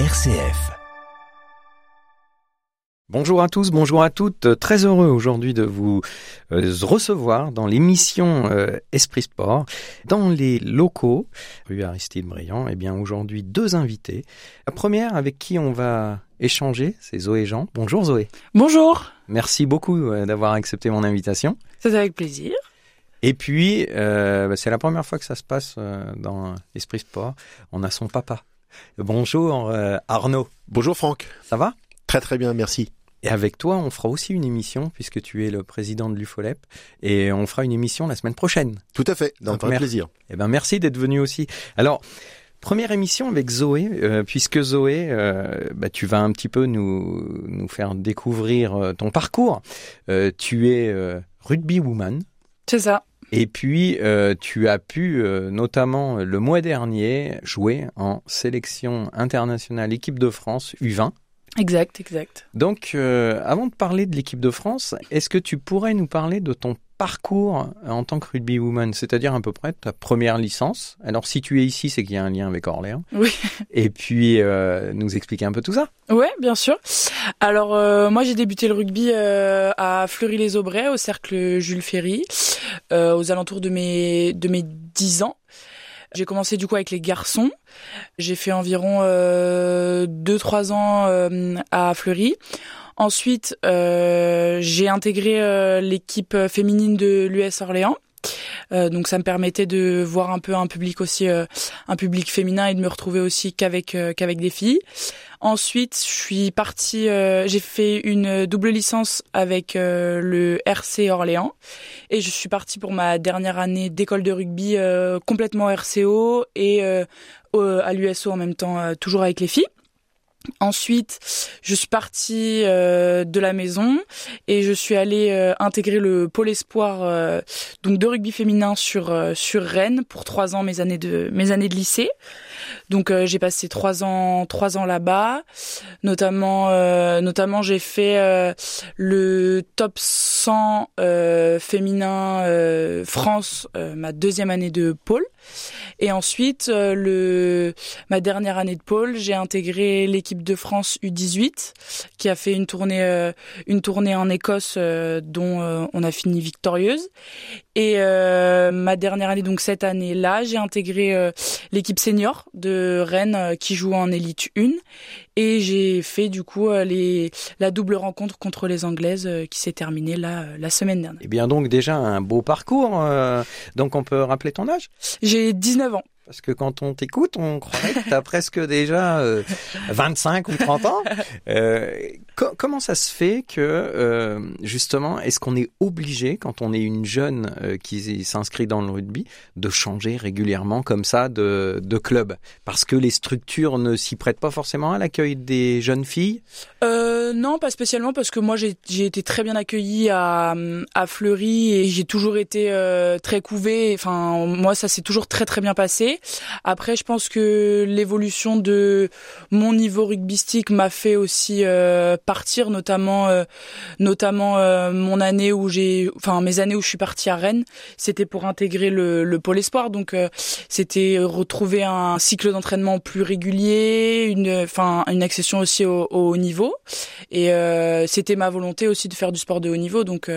RCF. Bonjour à tous, bonjour à toutes. Très heureux aujourd'hui de vous euh, recevoir dans l'émission euh, Esprit Sport, dans les locaux, rue Aristide Briand. Eh bien, aujourd'hui, deux invités. La première avec qui on va échanger, c'est Zoé Jean. Bonjour Zoé. Bonjour. Merci beaucoup euh, d'avoir accepté mon invitation. C'est avec plaisir. Et puis, euh, bah, c'est la première fois que ça se passe dans Esprit Sport. On a son papa. Bonjour euh, Arnaud. Bonjour Franck. Ça va? Très très bien, merci. Et avec toi, on fera aussi une émission puisque tu es le président de l'UFOLEP et on fera une émission la semaine prochaine. Tout à fait, d'un Donc, vrai mer- plaisir. Eh ben merci d'être venu aussi. Alors première émission avec Zoé euh, puisque Zoé, euh, bah, tu vas un petit peu nous nous faire découvrir euh, ton parcours. Euh, tu es euh, rugby woman. C'est ça. Et puis, euh, tu as pu, euh, notamment euh, le mois dernier, jouer en sélection internationale équipe de France U20. Exact, exact. Donc, euh, avant de parler de l'équipe de France, est-ce que tu pourrais nous parler de ton parcours en tant que rugby woman, c'est-à-dire à peu près ta première licence Alors, si tu es ici, c'est qu'il y a un lien avec Orléans. Oui. Et puis, euh, nous expliquer un peu tout ça. Ouais, bien sûr. Alors euh, moi j'ai débuté le rugby euh, à Fleury-les-Aubrais au cercle Jules Ferry euh, aux alentours de mes de mes 10 ans. J'ai commencé du coup avec les garçons. J'ai fait environ 2-3 ans euh, à Fleury. Ensuite, euh, j'ai intégré euh, l'équipe féminine de l'US Orléans. Euh, donc ça me permettait de voir un peu un public aussi euh, un public féminin et de me retrouver aussi qu'avec euh, qu'avec des filles. Ensuite, je suis partie, euh, j'ai fait une double licence avec le RC Orléans et je suis partie pour ma dernière année d'école de rugby complètement RCO et à l'USO en même temps, toujours avec les filles. Ensuite, je suis partie euh, de la maison et je suis allée euh, intégrer le pôle espoir euh, donc de rugby féminin sur sur Rennes pour trois ans mes années de mes années de lycée. Donc euh, j'ai passé trois ans trois ans là-bas. Notamment euh, notamment j'ai fait euh, le top 100 euh, féminin France ma deuxième année de pôle. Et ensuite le ma dernière année de pôle, j'ai intégré l'équipe de France U18 qui a fait une tournée une tournée en Écosse dont on a fini victorieuse. Et ma dernière année, donc cette année-là, j'ai intégré l'équipe senior de Rennes euh, qui joue en élite 1 et j'ai fait du coup euh, les la double rencontre contre les Anglaises euh, qui s'est terminée là la semaine dernière. Eh bien, donc déjà un beau parcours. donc, on peut rappeler ton âge? J'ai 19 ans. Parce que quand on t'écoute, on croirait que tu as presque déjà euh, 25 ou 30 ans. Euh, co- comment ça se fait que, euh, justement, est-ce qu'on est obligé, quand on est une jeune euh, qui s'inscrit dans le rugby, de changer régulièrement comme ça de, club? Parce que les structures ne s'y prêtent pas forcément à l'accueil des jeunes filles? Non, pas spécialement parce que moi j'ai été très bien accueillie à à Fleury et j'ai toujours été très couvée. Enfin, moi ça s'est toujours très très bien passé. Après, je pense que l'évolution de mon niveau rugbystique m'a fait aussi euh, partir, notamment euh, notamment euh, mon année où j'ai, enfin mes années où je suis partie à Rennes, c'était pour intégrer le, le pôle espoir. Donc c'était retrouver un cycle d'entraînement plus régulier, une, enfin une accession aussi au, au haut niveau. Et c'était ma volonté aussi de faire du sport de haut niveau. Donc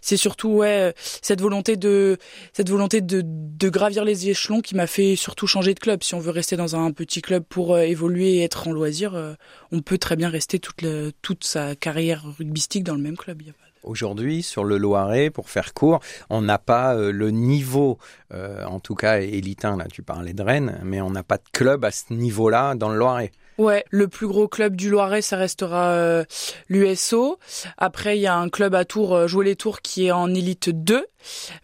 c'est surtout ouais cette volonté de cette volonté de gravir les échelons qui m'a fait surtout changer de club. Si on veut rester dans un petit club pour euh, évoluer et être en loisir, euh, on peut très bien rester toute le, toute sa carrière rugbystique dans le même club. Aujourd'hui, sur le Loiret, pour faire court, on n'a pas euh, le niveau, euh, en tout cas élitain, là tu parlais de Rennes, mais on n'a pas de club à ce niveau-là dans le Loiret. Ouais, le plus gros club du Loiret, ça restera euh, l'USO. Après, il y a un club à Tours, Jouer les Tours, qui est en élite 2.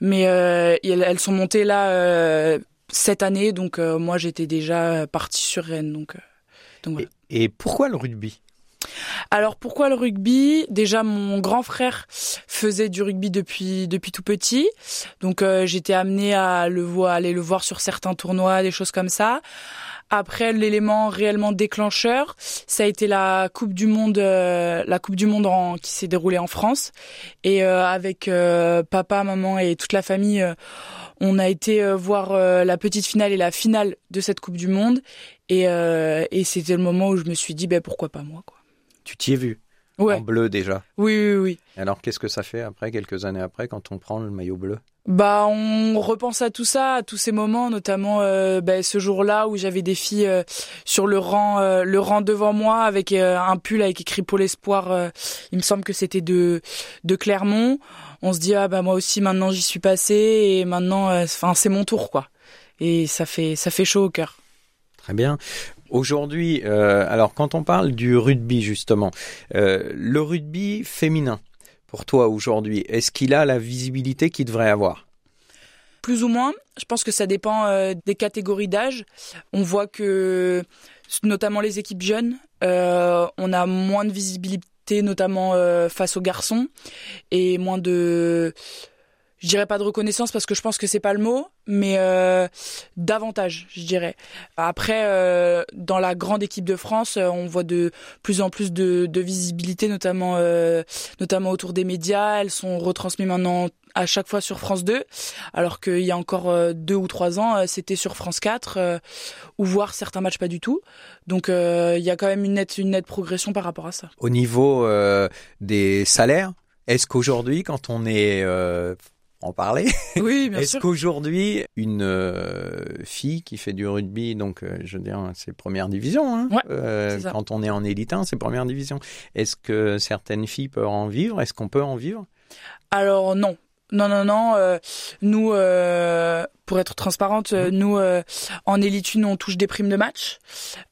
Mais elles, sont montées là cette année, donc euh, moi j'étais déjà partie sur Rennes. Donc, euh, et pourquoi le rugby? Alors pourquoi le rugby? Déjà mon grand frère faisait du rugby depuis depuis tout petit, donc euh, j'étais amenée à le voir, aller le voir sur certains tournois, des choses comme ça. Après, l'élément réellement déclencheur, ça a été la Coupe du Monde, euh, la Coupe du Monde en, qui s'est déroulée en France. Et euh, avec euh, papa, maman et toute la famille, on a été voir la petite finale et la finale de cette Coupe du Monde. Et, et c'était le moment où je me suis dit, ben pourquoi pas moi, quoi. Tu t'y es vu Ouais. en bleu déjà. Oui, oui, oui. Alors qu'est-ce que ça fait après, quelques années après, quand on prend le maillot bleu? Bah, on repense à tout ça, à tous ces moments, notamment euh, bah, ce jour-là où j'avais des filles euh, sur le rang, euh, le rang devant moi avec un pull avec écrit Pôle Espoir. il me semble que c'était de de Clermont. On se dit ah bah moi aussi maintenant j'y suis passée et maintenant, enfin c'est mon tour quoi. Et ça fait ça fait chaud au cœur. Très bien. Aujourd'hui, euh, alors quand on parle du rugby justement, euh, le rugby féminin, pour toi aujourd'hui, est-ce qu'il a la visibilité qu'il devrait avoir? Plus ou moins. Je pense que ça dépend euh, des catégories d'âge. On voit que, notamment les équipes jeunes, on a moins de visibilité, notamment face aux garçons, et moins de, je dirais pas de reconnaissance parce que je pense que c'est pas le mot, mais euh, davantage, je dirais. Après, euh, dans la grande équipe de France, euh, on voit de plus en plus de, visibilité, notamment, notamment autour des médias. Elles sont retransmises maintenant à chaque fois sur France 2, alors qu'il y a encore deux ou trois ans, c'était sur France 4, euh, ou voir certains matchs pas du tout. Donc il y a quand même une nette, une nette progression par rapport à ça. Au niveau des salaires, est-ce qu'aujourd'hui, quand on est en parler, Oui, bien est-ce qu'aujourd'hui une euh, fille qui fait du rugby, donc euh, je veux dire c'est première division, hein, Ouais, euh, quand on est en élite 1, c'est première division. Est-ce que certaines filles peuvent en vivre? Est-ce qu'on peut en vivre? Alors non. Non, non, non. nous, pour être transparente, euh, nous, euh, en élite 1, on touche des primes de match.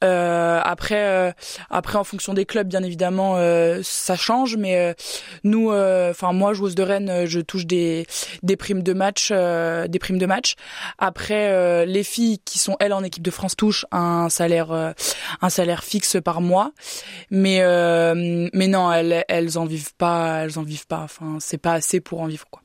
Euh, après, euh, après, en fonction des clubs, bien évidemment, euh, ça change. Mais euh, nous, euh, enfin moi, joueuse de Rennes, je touche des des primes de match, euh, des primes de match. Après, euh, les filles qui sont elles en équipe de France touchent un salaire, euh, un salaire fixe par mois. Mais euh, mais non, elles elles en vivent pas, elles en vivent pas. Enfin, c'est pas assez pour en vivre quoi.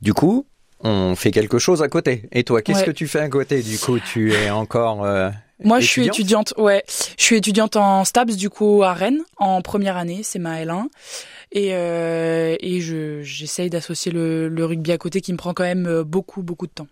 Du coup, on fait quelque chose à côté. Et toi, qu'est-ce Ouais. que tu fais à côté Du coup, tu es encore euh, Moi, je suis étudiante ouais. Je suis étudiante en STAPS, du coup, à Rennes, en première année, c'est ma L1. Et, euh, et je, j'essaye d'associer le, le rugby à côté qui me prend quand même euh, beaucoup, beaucoup de temps.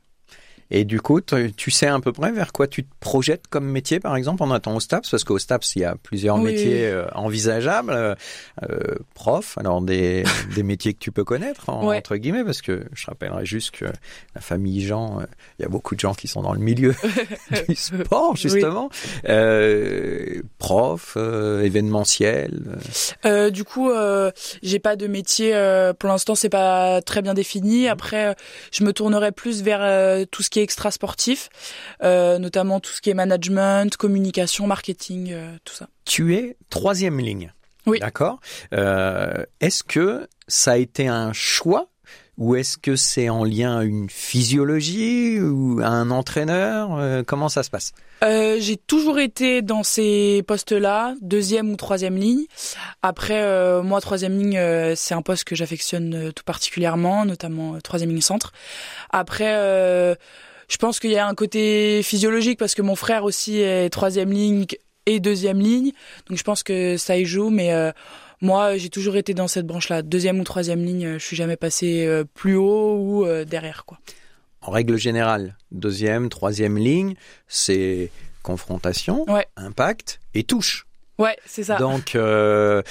Et du coup, tu sais à peu près vers quoi tu te projettes comme métier, par exemple, en attendant au STAPS, parce qu'au STAPS, il y a plusieurs Oui. métiers euh, envisageables. Euh, euh, prof, alors des, des métiers que tu peux connaître, en- Ouais. entre guillemets, parce que je rappellerai juste que la famille Jean, euh, il y a beaucoup de gens qui sont dans le milieu du sport, justement. Euh, prof, euh, événementiel. du coup, j'ai pas de métier, pour l'instant, c'est pas très bien défini. Après, euh, je me tournerai plus vers tout ce qui est extra sportif, euh, notamment tout ce qui est management, communication, marketing, euh, tout ça. Tu es troisième ligne. Oui. D'accord. Euh, est-ce que ça a été un choix ou est-ce que c'est en lien à une physiologie ou à un entraîneur? Euh, Comment ça se passe? Euh, j'ai toujours été dans ces postes-là, deuxième ou troisième ligne. Après, euh, moi, troisième ligne, c'est un poste que j'affectionne tout particulièrement, notamment troisième ligne centre. Après, je pense qu'il y a un côté physiologique parce que mon frère aussi est troisième ligne et deuxième ligne, donc je pense que ça y joue. Mais euh, moi, j'ai toujours été dans cette branche-là, deuxième ou troisième ligne. euh, Je suis jamais passé euh, plus haut ou euh, derrière, quoi. En règle générale, deuxième, troisième ligne, c'est confrontation, Ouais. impact et touche. Ouais, c'est ça. Donc, euh,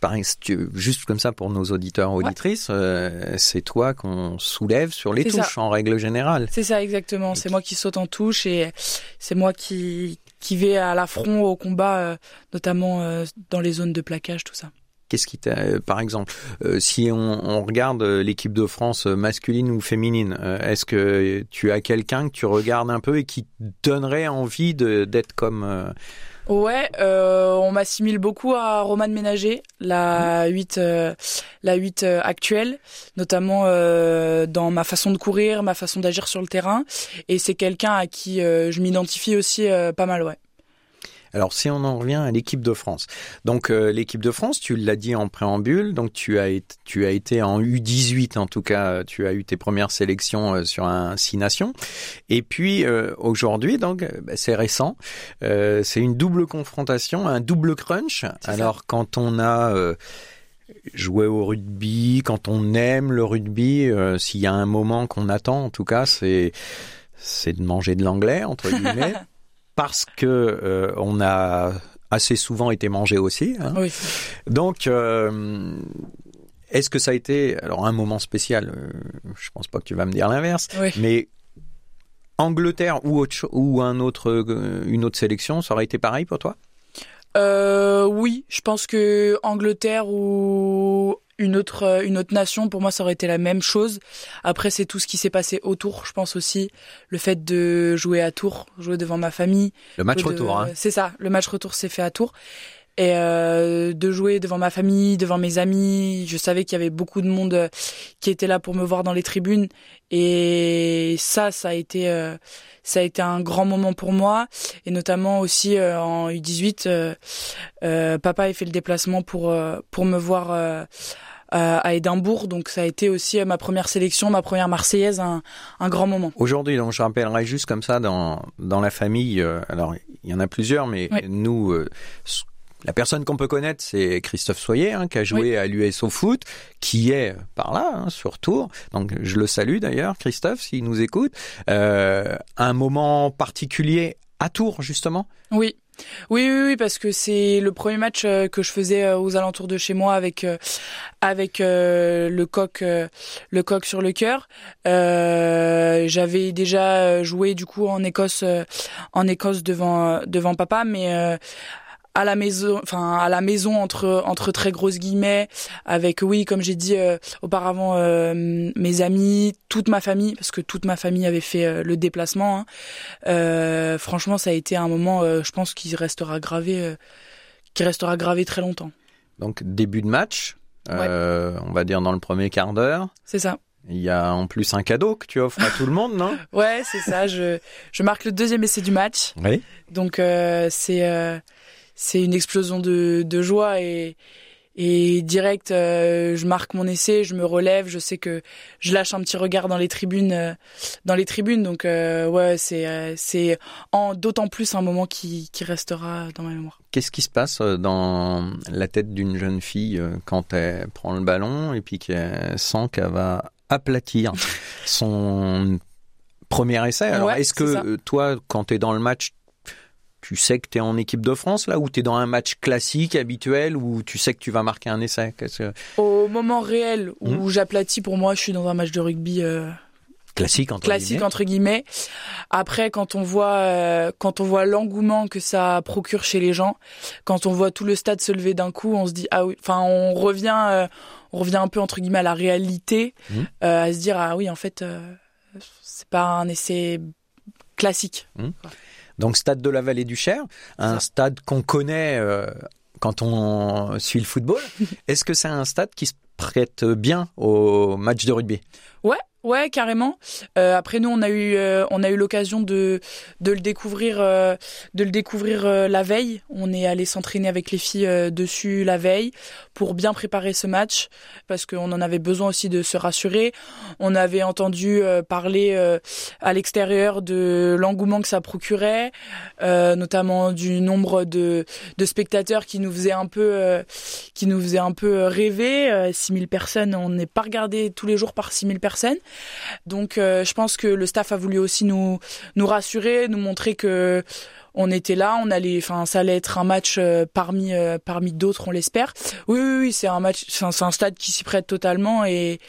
par ex- tu- juste comme ça pour nos auditeurs auditrices, euh, c'est toi qu'on soulève sur les ça. touches en règle générale. C'est ça exactement. C'est moi qui saute en touche et c'est moi qui qui vais à l'affront au combat, euh, notamment euh, dans les zones de plaquage, tout ça. Qu'est-ce qui t'a, par exemple, euh, si on, on regarde l'équipe de France masculine ou féminine, euh, est-ce que tu as quelqu'un que tu regardes un peu et qui te donnerait envie d'être comme euh, Ouais, euh, on m'assimile beaucoup à Romane Ménager, la 8 euh, la 8 euh, actuelle, notamment euh, dans ma façon de courir, ma façon d'agir sur le terrain et c'est quelqu'un à qui euh, je m'identifie aussi euh, pas mal, ouais. Alors si on en revient à l'équipe de France, donc euh, l'équipe de France, tu l'as dit en préambule, donc tu as été, tu as été en U18 en tout cas, tu as eu tes premières sélections euh, sur un six nations, et puis euh, aujourd'hui donc bah, c'est récent, c'est une double confrontation, un double crunch. Alors quand on a joué au rugby, quand on aime le rugby, s'il y a un moment qu'on attend en tout cas, c'est c'est de manger de l'anglais entre guillemets. Parce que euh, on a assez souvent été mangé aussi. Hein. Oui. Donc, euh, est-ce que ça a été alors un moment spécial euh, Je pense pas que tu vas me dire l'inverse, oui. mais Angleterre ou autre ou un autre une autre sélection, ça aurait été pareil pour toi? Euh, Oui, je pense que Angleterre ou une autre euh, une autre nation pour moi ça aurait été la même chose. Après c'est tout ce qui s'est passé autour je pense aussi. Le fait de jouer à Tours jouer devant ma famille. Le match retour hein. c'est ça le match retour s'est fait à Tours. Et euh, de jouer devant ma famille, devant mes amis. Je savais qu'il y avait beaucoup de monde euh, qui était là pour me voir dans les tribunes. Et ça, ça a été, euh, ça a été un grand moment pour moi. Et notamment aussi euh, en U18, papa a fait le déplacement pour pour me voir à Édimbourg. Donc ça a été aussi ma première sélection, ma première Marseillaise, un, un grand moment. Aujourd'hui, donc je rappellerai juste comme ça dans dans la famille. Euh, alors il y en a plusieurs, mais oui. nous. Euh, la personne qu'on peut connaître, c'est Christophe Soyer, hein, qui a joué oui. à l'US au foot, qui est par là, hein, sur Tours. Donc je le salue d'ailleurs, Christophe, s'il nous écoute. Euh, un moment particulier à Tours, justement? Oui. Oui, oui, oui, parce que c'est le premier match euh, que je faisais aux alentours de chez moi avec euh, avec euh, le coq le coq sur le cœur. J'avais déjà joué du coup en Écosse en Écosse devant devant papa, mais à la maison, enfin à la maison entre entre très grosses guillemets, avec oui comme j'ai dit euh, auparavant euh, mes amis, toute ma famille parce que toute ma famille avait fait euh, le déplacement. Hein. franchement, ça a été un moment, je pense, qui restera gravé, qui restera gravé très longtemps. Donc début de match, ouais. on va dire dans le premier quart d'heure. C'est ça. Il y a en plus un cadeau que tu offres à tout le monde, non Ouais, c'est ça. Je je marque le deuxième essai du match. Oui. Donc c'est c'est une explosion de, de joie et, et direct, euh, je marque mon essai, je me relève, je sais que je lâche un petit regard dans les tribunes, euh, dans les tribunes. Donc euh, ouais, c'est c'est d'autant plus un moment qui, qui restera dans ma mémoire. Qu'est-ce qui se passe dans la tête d'une jeune fille quand elle prend le ballon et puis qu'elle sent qu'elle va aplatir son premier essai? Alors ouais, est-ce que toi, quand tu es dans le match, tu sais que tu es en équipe de France là ou tu es dans un match classique habituel où tu sais que tu vas marquer un essai? Que... Au moment réel où mmh. j'aplatis pour moi, je suis dans un match de rugby euh... classique entre classique guillemets. entre guillemets. Après quand on voit euh, quand on voit l'engouement que ça procure chez les gens, quand on voit tout le stade se lever d'un coup, on se dit ah oui, enfin on revient euh, on revient un peu entre guillemets à la réalité mmh. à se dire ah oui en fait c'est pas un essai classique. Mmh. Donc stade de la Vallée du Cher, un stade qu'on connaît euh, quand on suit le football. Est-ce que c'est un stade qui se prête bien au match de rugby? Ouais, ouais, carrément. Euh, après nous, on a eu, euh, on a eu l'occasion de de le découvrir, euh, de le découvrir la veille. On est allé s'entraîner avec les filles dessus la veille pour bien préparer ce match parce qu'on en avait besoin aussi de se rassurer. On avait entendu parler à l'extérieur de l'engouement que ça procurait, notamment du nombre de de spectateurs qui nous faisait un peu, qui nous faisait un peu rêver. 6000 personnes, on n'est pas regardé tous les jours par 6000 personnes. Donc euh, je pense que le staff a voulu aussi nous nous rassurer, nous montrer que on était là, on allait, enfin ça allait être un match euh, parmi euh, parmi d'autres, on l'espère. Oui, oui, oui c'est un match, c'est un, stade qui s'y prête totalement et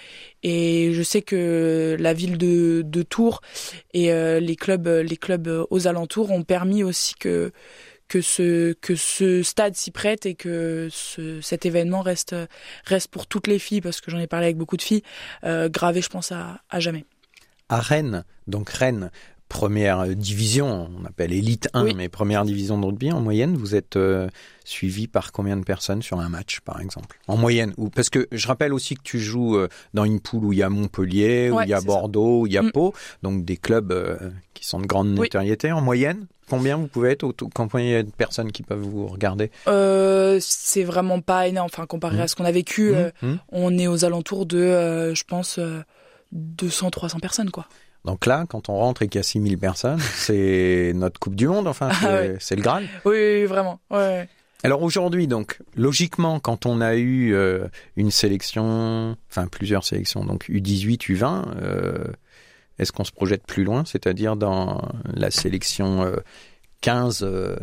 et je sais que la ville de, de Tours et euh, les clubs les clubs aux alentours ont permis aussi que que ce que ce stade s'y prête et que ce, cet événement reste reste pour toutes les filles parce que j'en ai parlé avec beaucoup de filles euh, gravé je pense à, à jamais. À Rennes, donc Rennes première division, on appelle élite 1, Oui. mais première division de rugby en moyenne, vous êtes euh, suivi par combien de personnes sur un match, par exemple? En moyenne ou Parce que je rappelle aussi que tu joues euh, dans une poule où il y a Montpellier, où il y a ça. Bordeaux, où il y a Mm. Pau, donc des clubs euh, qui sont de grande Oui. notoriété. En moyenne, combien vous pouvez être au- Combien de personnes qui peuvent vous regarder? C'est vraiment pas énorme. Enfin, comparé Mm. à ce qu'on a vécu, Mm, mm. on est aux alentours de, je pense, euh, 200, 300 personnes, quoi. Donc là, quand on rentre et qu'il y a 6000 personnes, c'est notre Coupe du Monde, enfin, Ah c'est ouais. le Graal. Oui, oui, oui, vraiment. Ouais, ouais. Alors aujourd'hui, donc, logiquement, quand on a eu euh, une sélection, enfin plusieurs sélections, donc U18, U20, euh, est-ce qu'on se projette plus loin, c'est-à-dire dans la sélection euh, 15 euh,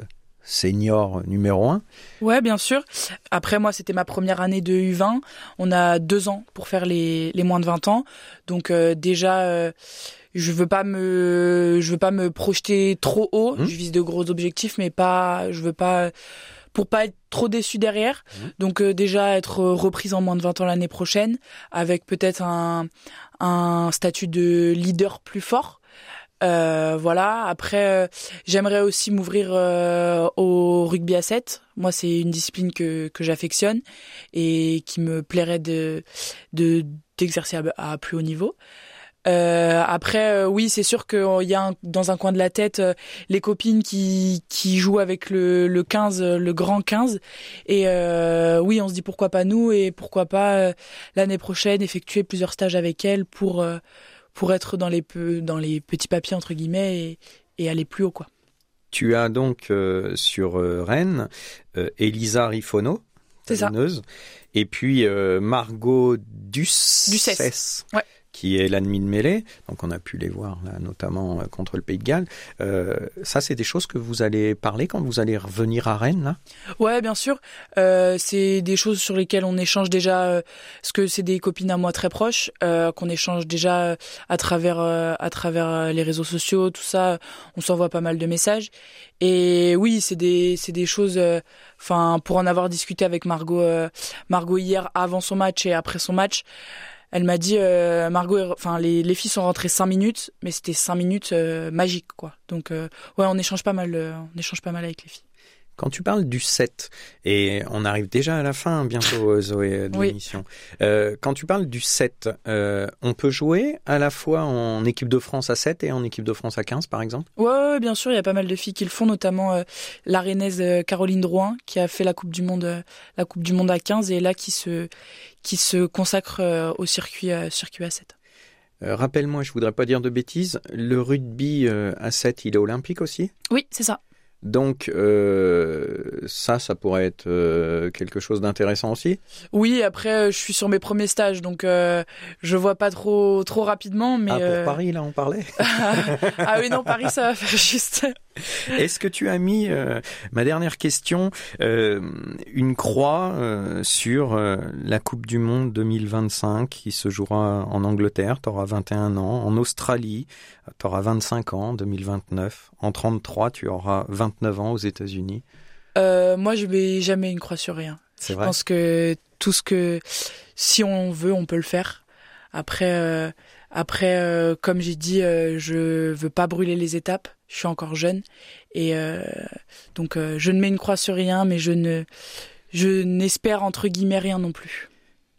senior numéro 1 Ouais, bien sûr. Après, moi, c'était ma première année de U20. On a deux ans pour faire les, les moins de 20 ans. Donc, déjà, je veux pas me, je veux pas me projeter trop haut. Mhm. Je vise de gros objectifs, mais pas, je veux pas, pour pas être trop déçu derrière. Mhm. Donc, euh, déjà, être reprise en moins de 20 ans l'année prochaine, avec peut-être un, un statut de leader plus fort. Euh, voilà. Après, euh, j'aimerais aussi m'ouvrir euh, au rugby à 7. Moi, c'est une discipline que, que j'affectionne et qui me plairait de de d'exercer à, à plus haut niveau. Euh, après, euh, oui, c'est sûr qu'il y a un- dans un coin de la tête euh, les copines qui, qui jouent avec le, le 15, euh, le grand 15. Et euh, oui, on se dit pourquoi pas nous et pourquoi pas euh, l'année prochaine effectuer plusieurs stages avec elles pour, euh, pour être dans les, peu, dans les petits papiers, entre guillemets, et, et aller plus haut, quoi. Tu as donc euh, sur euh, Rennes euh, Elisa Rifono, C'est ça. talonneuse, et puis euh, Margot. Ouais. Qui est l'ennemi de mêlée. Donc on a pu les voir là, notamment euh, contre le Pays de Galles. Euh, ça, c'est des choses que vous allez parler quand vous allez revenir à Rennes, là? Ouais, bien sûr. Euh, c'est des choses sur lesquelles on échange déjà, parce que c'est des copines à moi très proches, qu'on échange déjà à travers à travers les réseaux sociaux, tout ça. On s'envoie pas mal de messages. Et oui, c'est des des choses. Enfin, pour en avoir discuté avec Margot Margot hier avant son match et après son match. Elle m'a dit, euh, Margot, enfin les, les filles sont rentrées cinq minutes, mais c'était cinq minutes euh, magiques quoi. Donc euh, ouais, on échange pas mal, euh, on échange pas mal avec les filles. Quand tu parles du 7, et on arrive déjà à la fin bientôt, euh, Zoé, de Oui. l'émission. Euh, quand tu parles du 7, euh, on peut jouer à la fois en équipe de France à 7 et en équipe de France à 15, par exemple? Ouais, ouais, bien sûr, il y a pas mal de filles qui le font, notamment euh, Caroline Drouin qui a fait la Coupe du Monde, la Coupe du Monde à 15 et là qui se qui se consacre au circuit circuit à 7. Euh, Rappelle-moi, je voudrais pas dire de bêtises, le rugby euh, à 7, il est olympique aussi? Oui, c'est ça. Donc euh, ça, ça pourrait être euh, quelque chose d'intéressant aussi. Oui, après euh, je suis sur mes premiers stages, donc euh, je vois pas trop trop rapidement, mais ah, pour Paris, là, on parlait. ah oui non Paris ça va faire juste. Est-ce que tu as mis, euh, ma dernière question, euh, une croix euh, sur la Coupe du Monde 2025 qui se jouera en Angleterre, tu auras 21 ans, en Australie, tu auras 25 ans, 2029, en 33, tu auras 29 ans aux États-Unis. Moi je mets jamais une croix sur rien. Je vrai pense que tout ce que, si on veut, on peut le faire. Après, après, euh, comme j'ai dit, euh, je veux pas brûler les étapes. Je suis encore jeune et euh, donc euh, je ne mets une croix sur rien, mais je ne, je n'espère entre guillemets rien non plus.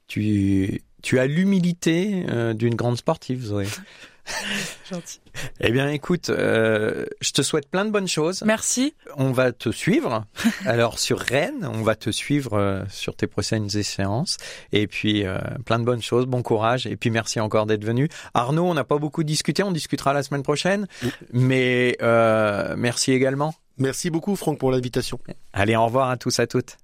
tu, tu as l'humilité d'une grande sportive, Zoé. Gentil. Eh bien, écoute, euh, je te souhaite plein de bonnes choses. Merci. On va te suivre. Alors sur Rennes, on va te suivre euh, sur tes prochaines séances. Et puis euh, plein de bonnes choses, bon courage. Et puis merci encore d'être venu. Arnaud, on n'a pas beaucoup discuté, on discutera la semaine prochaine. Mais euh, merci également. Merci beaucoup Franck pour l'invitation. Allez, au revoir à tous à toutes.